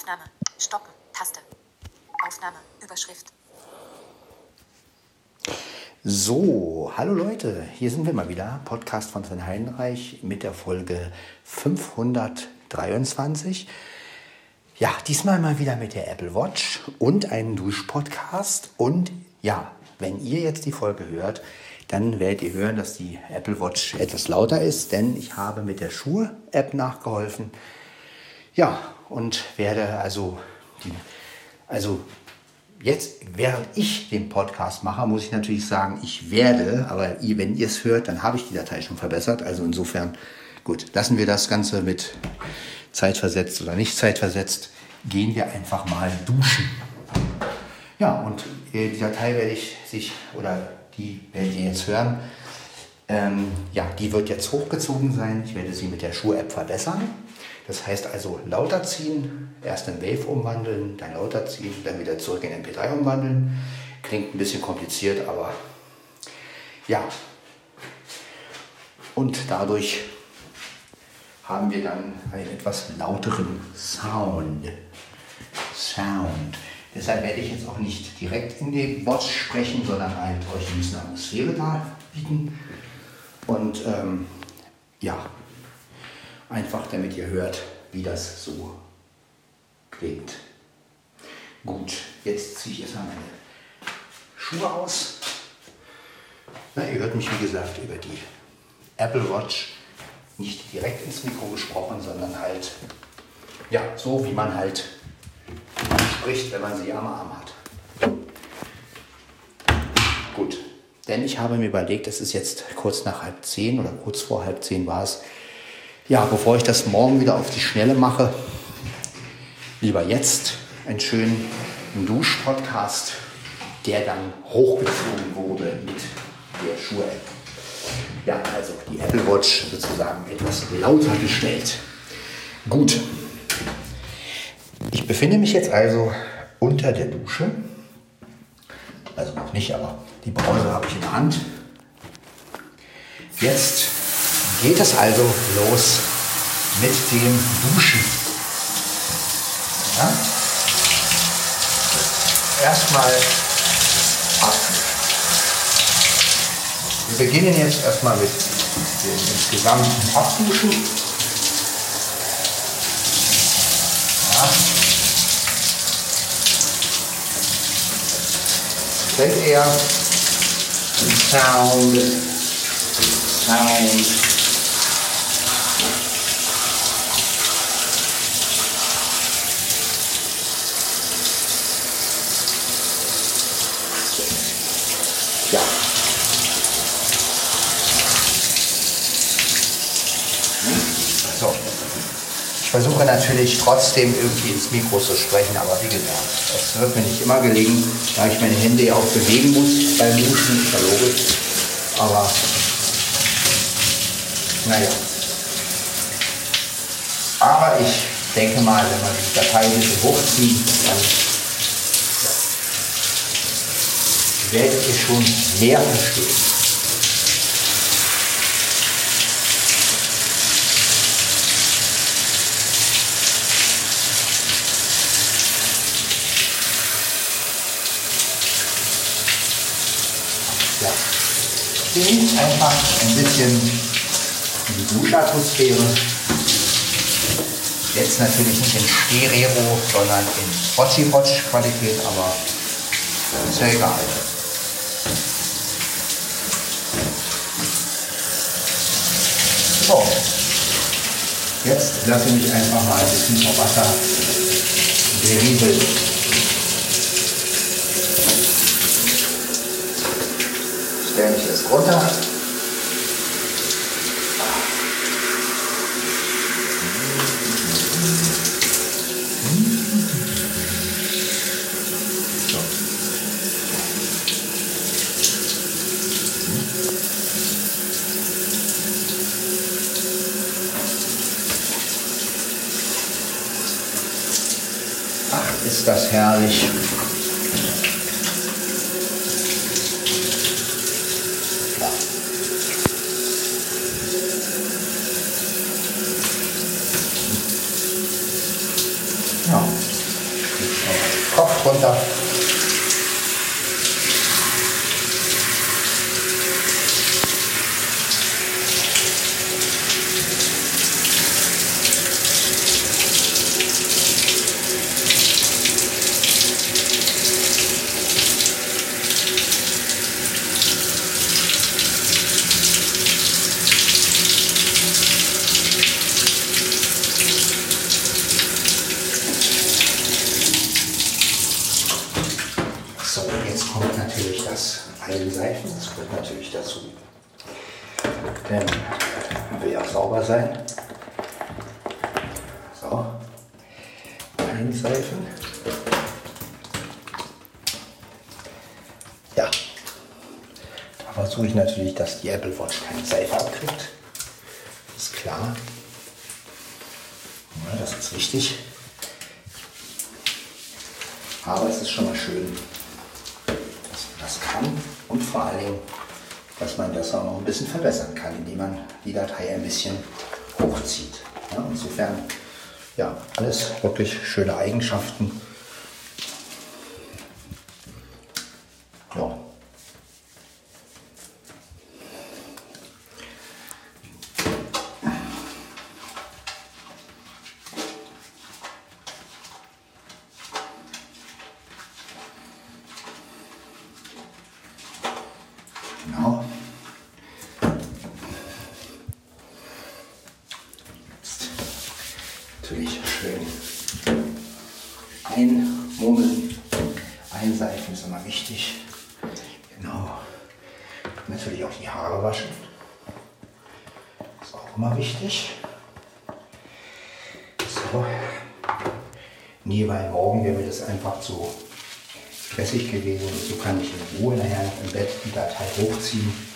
Aufnahme. Stoppen. Taste. Aufnahme. Überschrift. So, hallo Leute, hier sind wir mal wieder, Podcast von Sven Heinreich mit der Folge 523. Ja, diesmal mal wieder mit der Apple Watch und einem Duschpodcast. Und ja, wenn ihr jetzt die Folge hört, dann werdet ihr hören, dass die Apple Watch etwas lauter ist, denn ich habe mit der Schuhe-App nachgeholfen. Ja, und werde also die, also jetzt, während ich den Podcast mache, muss ich natürlich sagen, ich werde, aber wenn ihr es hört, dann habe ich die Datei schon verbessert. Also insofern, gut, lassen wir das Ganze mit zeitversetzt oder nicht zeitversetzt, gehen wir einfach mal duschen. Ja, und äh, die Datei werde ich sich, oder die werdet ihr jetzt hören, ähm, ja, die wird jetzt hochgezogen sein. Ich werde sie mit der Schuh-App verbessern. Das heißt also lauter ziehen, erst in Wave umwandeln, dann lauter ziehen, dann wieder zurück in MP3 umwandeln. Klingt ein bisschen kompliziert, aber ja. Und dadurch haben wir dann einen etwas lauteren Sound. Sound. Deshalb werde ich jetzt auch nicht direkt in die Bots sprechen, sondern halt euch ein bisschen Atmosphäre darbieten. Und ähm, ja, einfach damit ihr hört, wie das so klingt. Gut, jetzt ziehe ich erstmal meine Schuhe aus. Na, ihr hört mich wie gesagt über die Apple Watch nicht direkt ins Mikro gesprochen, sondern halt, ja, so wie man halt spricht, wenn man sie am Arm hat. Gut, denn ich habe mir überlegt, es ist jetzt kurz nach halb zehn oder kurz vor halb zehn war es. Ja, bevor ich das morgen wieder auf die Schnelle mache, lieber jetzt einen schönen Duschpodcast, der dann hochgezogen wurde mit der Schuhe-App. Ja, also die Apple Watch sozusagen etwas lauter gestellt. Gut. Ich befinde mich jetzt also unter der Dusche. Also noch nicht, aber die Brause habe ich in der Hand. Jetzt geht es also los mit dem Duschen. Ja? Erstmal Wir beginnen jetzt erstmal mit dem insgesamten Abduschen. Ja. Seht ihr? Sound, Sound. Ich versuche natürlich trotzdem irgendwie ins Mikro zu sprechen, aber wie gesagt, das wird mir nicht immer gelingen, da ich meine Hände ja auch bewegen muss beim Duschen, ist ja logisch. Aber naja. Aber ich denke mal, wenn man die Datei ein bisschen hochzieht, dann werdet ihr schon mehr verstehen. Genießt einfach ein bisschen die Duschatmosphäre. Jetzt natürlich nicht in Stereo, sondern in Bocci-Botsch-Qualität, aber ist ja egal. So, jetzt lasse ich mich einfach mal ein bisschen vor Wasser berieseln. Stelle mich jetzt runter. Ach, ist das herrlich. Ja. Ja. runter. So, jetzt kommt natürlich das Einseifen. Das gehört natürlich dazu. Denn man will ja sauber sein. So, einseifen. Ja, da versuche ich natürlich, dass die Apple Watch keine Seife abkriegt. Ist klar. Ja, das ist wichtig. Aber es ist schon mal schön, dass man das kann und vor allen dass man das auch noch ein bisschen verbessern kann, indem man die Datei ein bisschen hochzieht. Ja, insofern, ja, alles wirklich schöne Eigenschaften. Ja. Genau. Jetzt natürlich schön einmummeln. Einseifen ist immer wichtig. Genau. Natürlich auch die Haare waschen. Ist auch immer wichtig. So. Nie, weil morgen wäre mir das einfach zu stressig gewesen. So kann ich in Ruhe nachher im Bett die Datei hochziehen.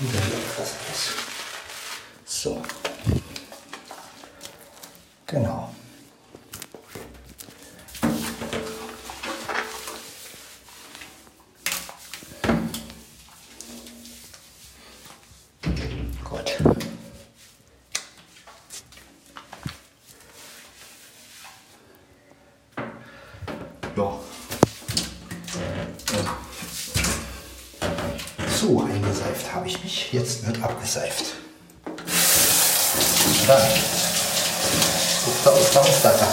Und dann läuft das alles. So. Genau. So, eingeseift habe ich mich. Jetzt wird abgeseift. Dann. Ufta, ufta, da.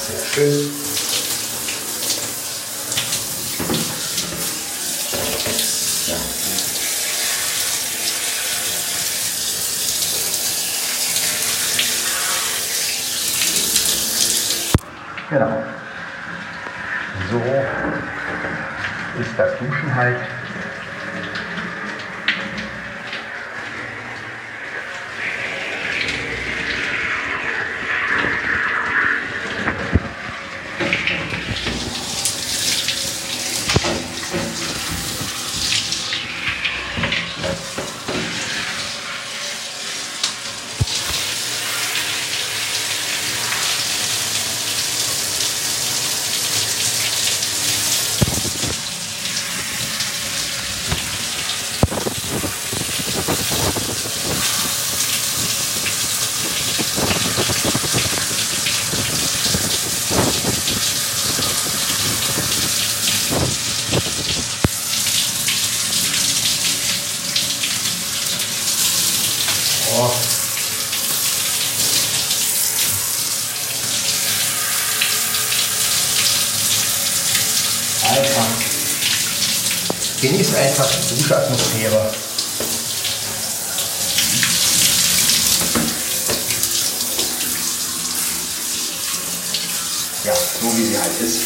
Sehr schön. genießt einfach die Duschatmosphäre. Ja, so wie sie halt ist.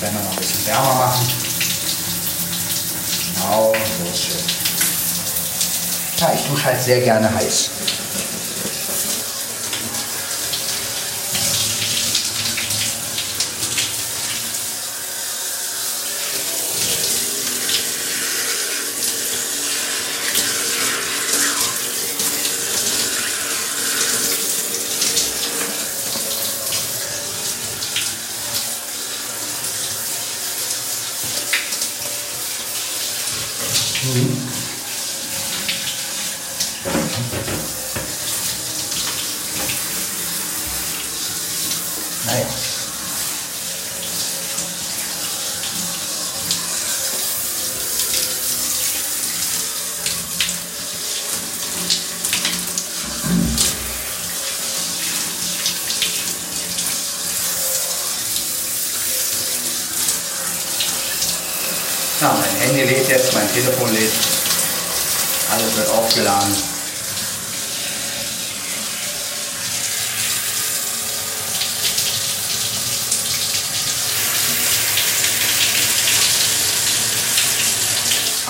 Werden wir noch ein bisschen wärmer machen. Genau, so ist schön. Ja, ich dusche halt sehr gerne heiß. Ja, mein Handy lädt jetzt, mein Telefon lädt. Alles wird aufgeladen.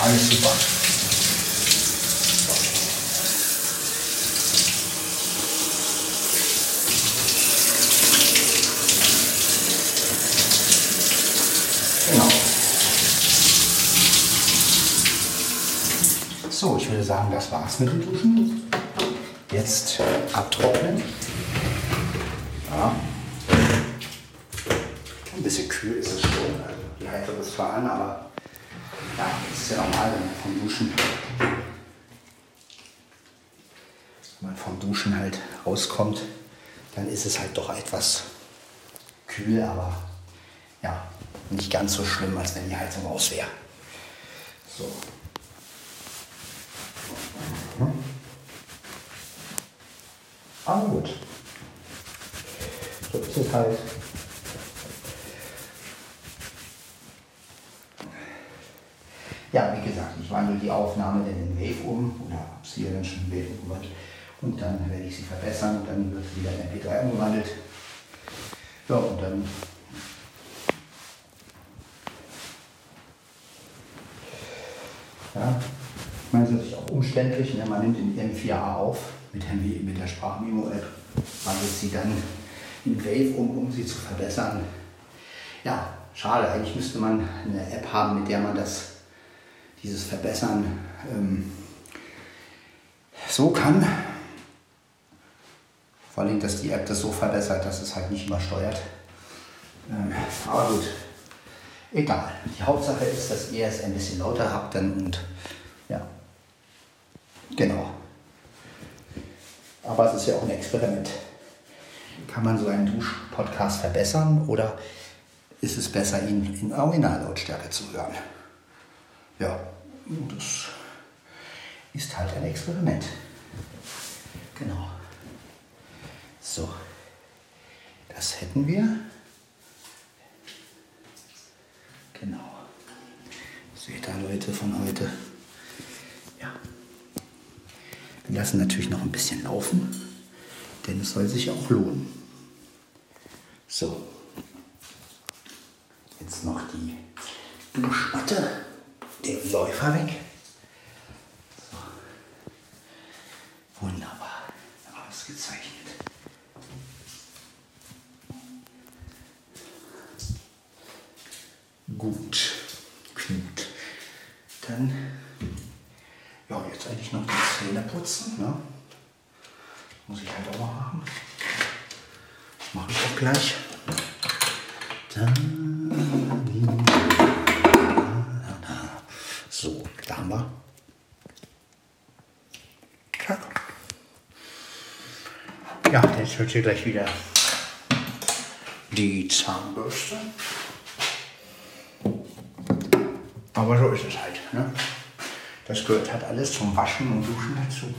Alles super. Genau. So, ich würde sagen, das war's mit dem Duschen. Jetzt abtrocknen. Ja. Ein bisschen kühl ist es schon. Also die Heizung ist zwar an, aber ja, das ist ja normal, wenn man vom Duschen, wenn man vom Duschen halt rauskommt, dann ist es halt doch etwas kühl, aber ja, nicht ganz so schlimm, als wenn die Heizung aus wäre. So. Aber gut. So ist es halt. Ja, wie gesagt, ich wandle die Aufnahme in Wave um oder habe sie ja dann schon in Wave umgewandelt und dann werde ich sie verbessern und dann wird sie wieder in MP3 umgewandelt. Ja, und dann ja, ich meine, es ist natürlich auch umständlich, ne? man nimmt in M4A auf mit, der- mit der Sprachmemo-App, wandelt sie dann in Wave um, um sie zu verbessern. Ja, schade, eigentlich müsste man eine App haben, mit der man das dieses Verbessern ähm, so kann. Vor allem, dass die App das so verbessert, dass es halt nicht immer steuert. Ähm, aber gut, egal. Die Hauptsache ist, dass ihr es ein bisschen lauter habt dann und ja, genau. Aber es ist ja auch ein Experiment. Kann man so einen Dusch-Podcast verbessern oder ist es besser, ihn in Originallautstärke zu hören? Ja, das ist halt ein Experiment. Genau. So, das hätten wir. Genau. Seht ihr Leute von heute? Ja. Wir lassen natürlich noch ein bisschen laufen, denn es soll sich auch lohnen. So. Jetzt noch die Duschmatte, den Läufer weg. So. Wunderbar. Ausgezeichnet. Gut. Knut. Dann, ja, jetzt eigentlich noch die Zähne putzen. Ne? Muss ich halt auch mal machen. Mache ich auch gleich. So, da haben wir. Ja, jetzt hört ihr gleich wieder die Zahnbürste. Aber so ist es halt. Ne? Das gehört halt alles zum Waschen und Duschen dazu.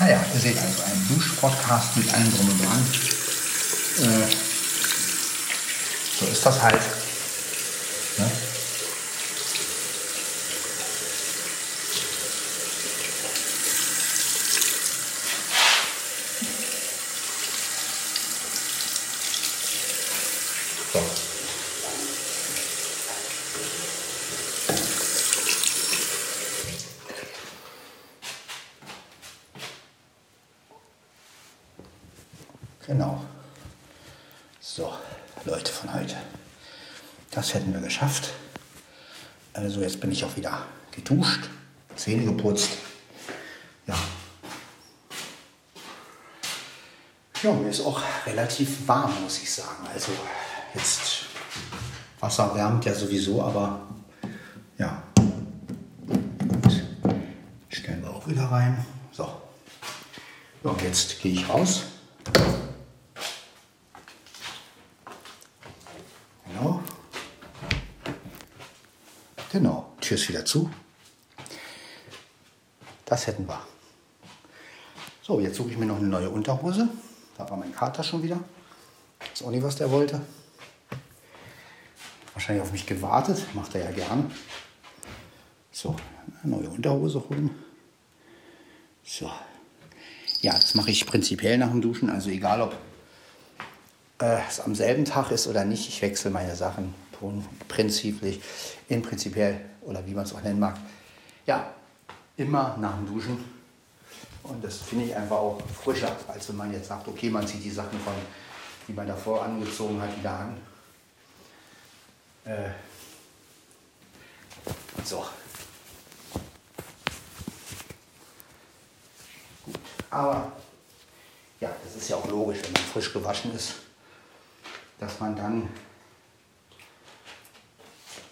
Ihr seht also ein Duschpodcast mit allem drum und dran. Äh, so ist das halt. Ne? So. Genau. So, Leute von heute. Das hätten wir geschafft. Also jetzt bin ich auch wieder geduscht, Zähne geputzt. Ja. Ja, mir ist auch relativ warm, muss ich sagen. Also jetzt Wasser wärmt ja sowieso, aber ja. Gut. Stellen wir auch wieder rein. So. Ja, und jetzt gehe ich raus. Genau. Genau. Tür ist wieder zu. Das hätten wir. So, jetzt suche ich mir noch eine neue Unterhose. Da war mein Kater schon wieder. Ist auch nicht, was der wollte. Wahrscheinlich auf mich gewartet. Macht er ja gern. So, eine neue Unterhose holen. So. Ja, das mache ich prinzipiell nach dem Duschen. Also egal, ob äh, es am selben Tag ist oder nicht. Ich wechsle meine Sachen prinziplich, in prinzipiell oder wie man es auch nennen mag. Ja, immer nach dem Duschen. Und das finde ich einfach auch frischer, als wenn man jetzt sagt, okay, man zieht die Sachen von, die man davor angezogen hat, wieder an. Äh, so. Gut. Aber ja, das ist ja auch logisch, wenn man frisch gewaschen ist, dass man dann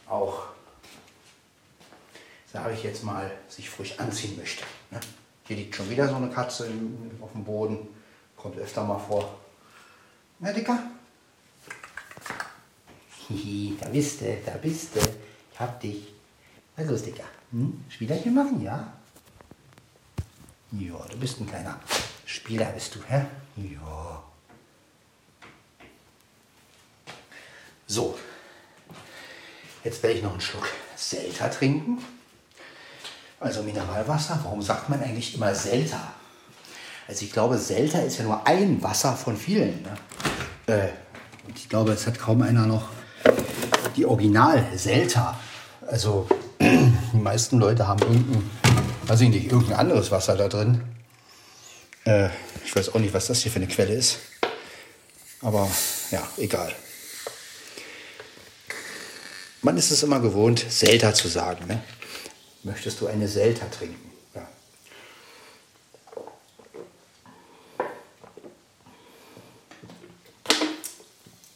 auch, sage ich jetzt mal, sich frisch anziehen möchte. Ne? Hier liegt schon wieder so eine Katze auf dem Boden, kommt öfter mal vor. Na, Dicker? Hihi, da bist du, da bist du. Ich hab dich. Ist los, Dicker? Hm? Spielerchen machen, ja? Ja, du bist ein kleiner Spieler, bist du, hä? Ja. So, jetzt werde ich noch einen Schluck Selta trinken. Also Mineralwasser. Warum sagt man eigentlich immer Selta? Also ich glaube, Selta ist ja nur ein Wasser von vielen. Ne? Äh, ich glaube, es hat kaum einer noch die Original Selta. Also die meisten Leute haben irgendein, weiß ich nicht, irgendein anderes Wasser da drin. Äh, ich weiß auch nicht, was das hier für eine Quelle ist. Aber ja, egal. Man ist es immer gewohnt, Selta zu sagen. Ne? Möchtest du eine Selta trinken? Ja.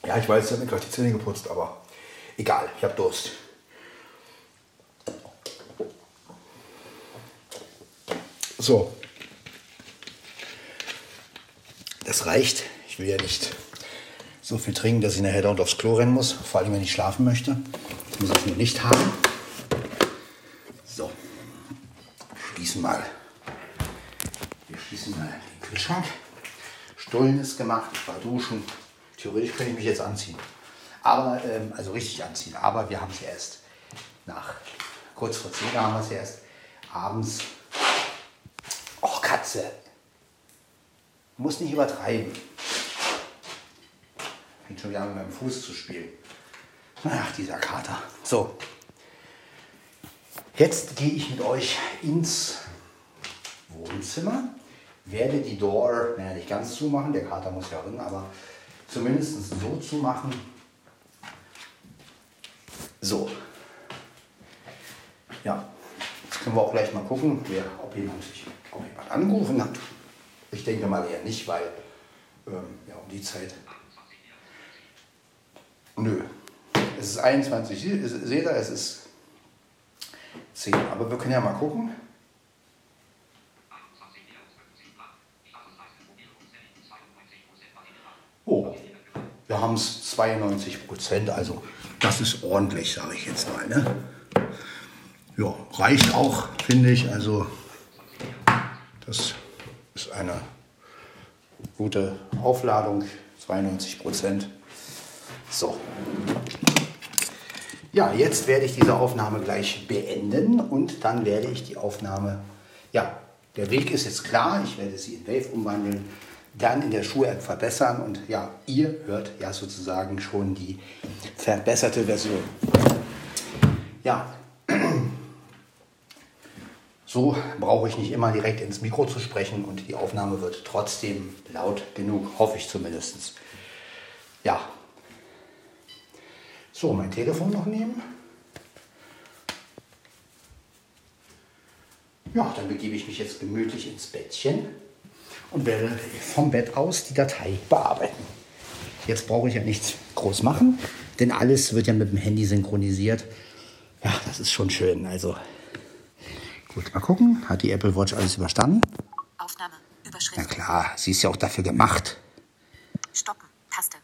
Ja, ich weiß, ich habe mir gerade die Zähne geputzt, aber egal, ich habe Durst. So. Das reicht. Ich will ja nicht so viel trinken, dass ich nachher dort aufs Klo rennen muss. Vor allem, wenn ich schlafen möchte. Ich muss es nur nicht haben. So. Schließen mal. Wir schließen mal den Kühlschrank. Stullen ist gemacht. Ich war duschen. Theoretisch könnte ich mich jetzt anziehen. Aber, ähm, also richtig anziehen. Aber wir haben es erst nach kurz vor 10 haben wir es erst abends. Och, Katze. Muss nicht übertreiben. Fängt schon wieder mit meinem Fuß zu spielen. Ach, dieser Kater. So. Jetzt gehe ich mit euch ins Wohnzimmer. Werde die Door, naja, nicht ganz zumachen, der Kater muss ja drin, aber zumindest so zumachen. So. Ja, jetzt können wir auch gleich mal gucken, wer, ob, jemand ob jemand angerufen hat. Ich denke mal eher nicht, weil ähm, ja, um die Zeit. Nö. Es ist 21, seht ihr, es ist 10. Aber wir können ja mal gucken. Wir haben es 92 Prozent, also das ist ordentlich, sage ich jetzt mal. Ne? Ja, reicht auch, finde ich. Also das ist eine gute Aufladung, 92 Prozent. So. Ja, jetzt werde ich diese Aufnahme gleich beenden und dann werde ich die Aufnahme, ja, der Weg ist jetzt klar, ich werde sie in Wave umwandeln, dann in der Schuh-App verbessern und ja, ihr hört ja sozusagen schon die verbesserte Version. Ja, so brauche ich nicht immer direkt ins Mikro zu sprechen und die Aufnahme wird trotzdem laut genug, hoffe ich zumindest. Ja. So, mein Telefon noch nehmen. Ja, dann begebe ich mich jetzt gemütlich ins Bettchen und werde vom Bett aus die Datei bearbeiten. Jetzt brauche ich ja nichts groß machen, denn alles wird ja mit dem Handy synchronisiert. Ja, das ist schon schön. Also Gut, mal gucken. Hat die Apple Watch alles überstanden? Aufnahme. Überschrift. Na klar, sie ist ja auch dafür gemacht. Stoppen. Taste.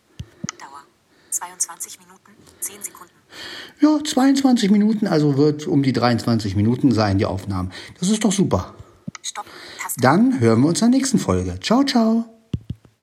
Dauer. 22 Minuten, 10 Sekunden. Ja, 22 Minuten, also wird um die 23 Minuten sein, die Aufnahmen. Das ist doch super. Stopp. Dann hören wir uns in der nächsten Folge. Ciao, ciao.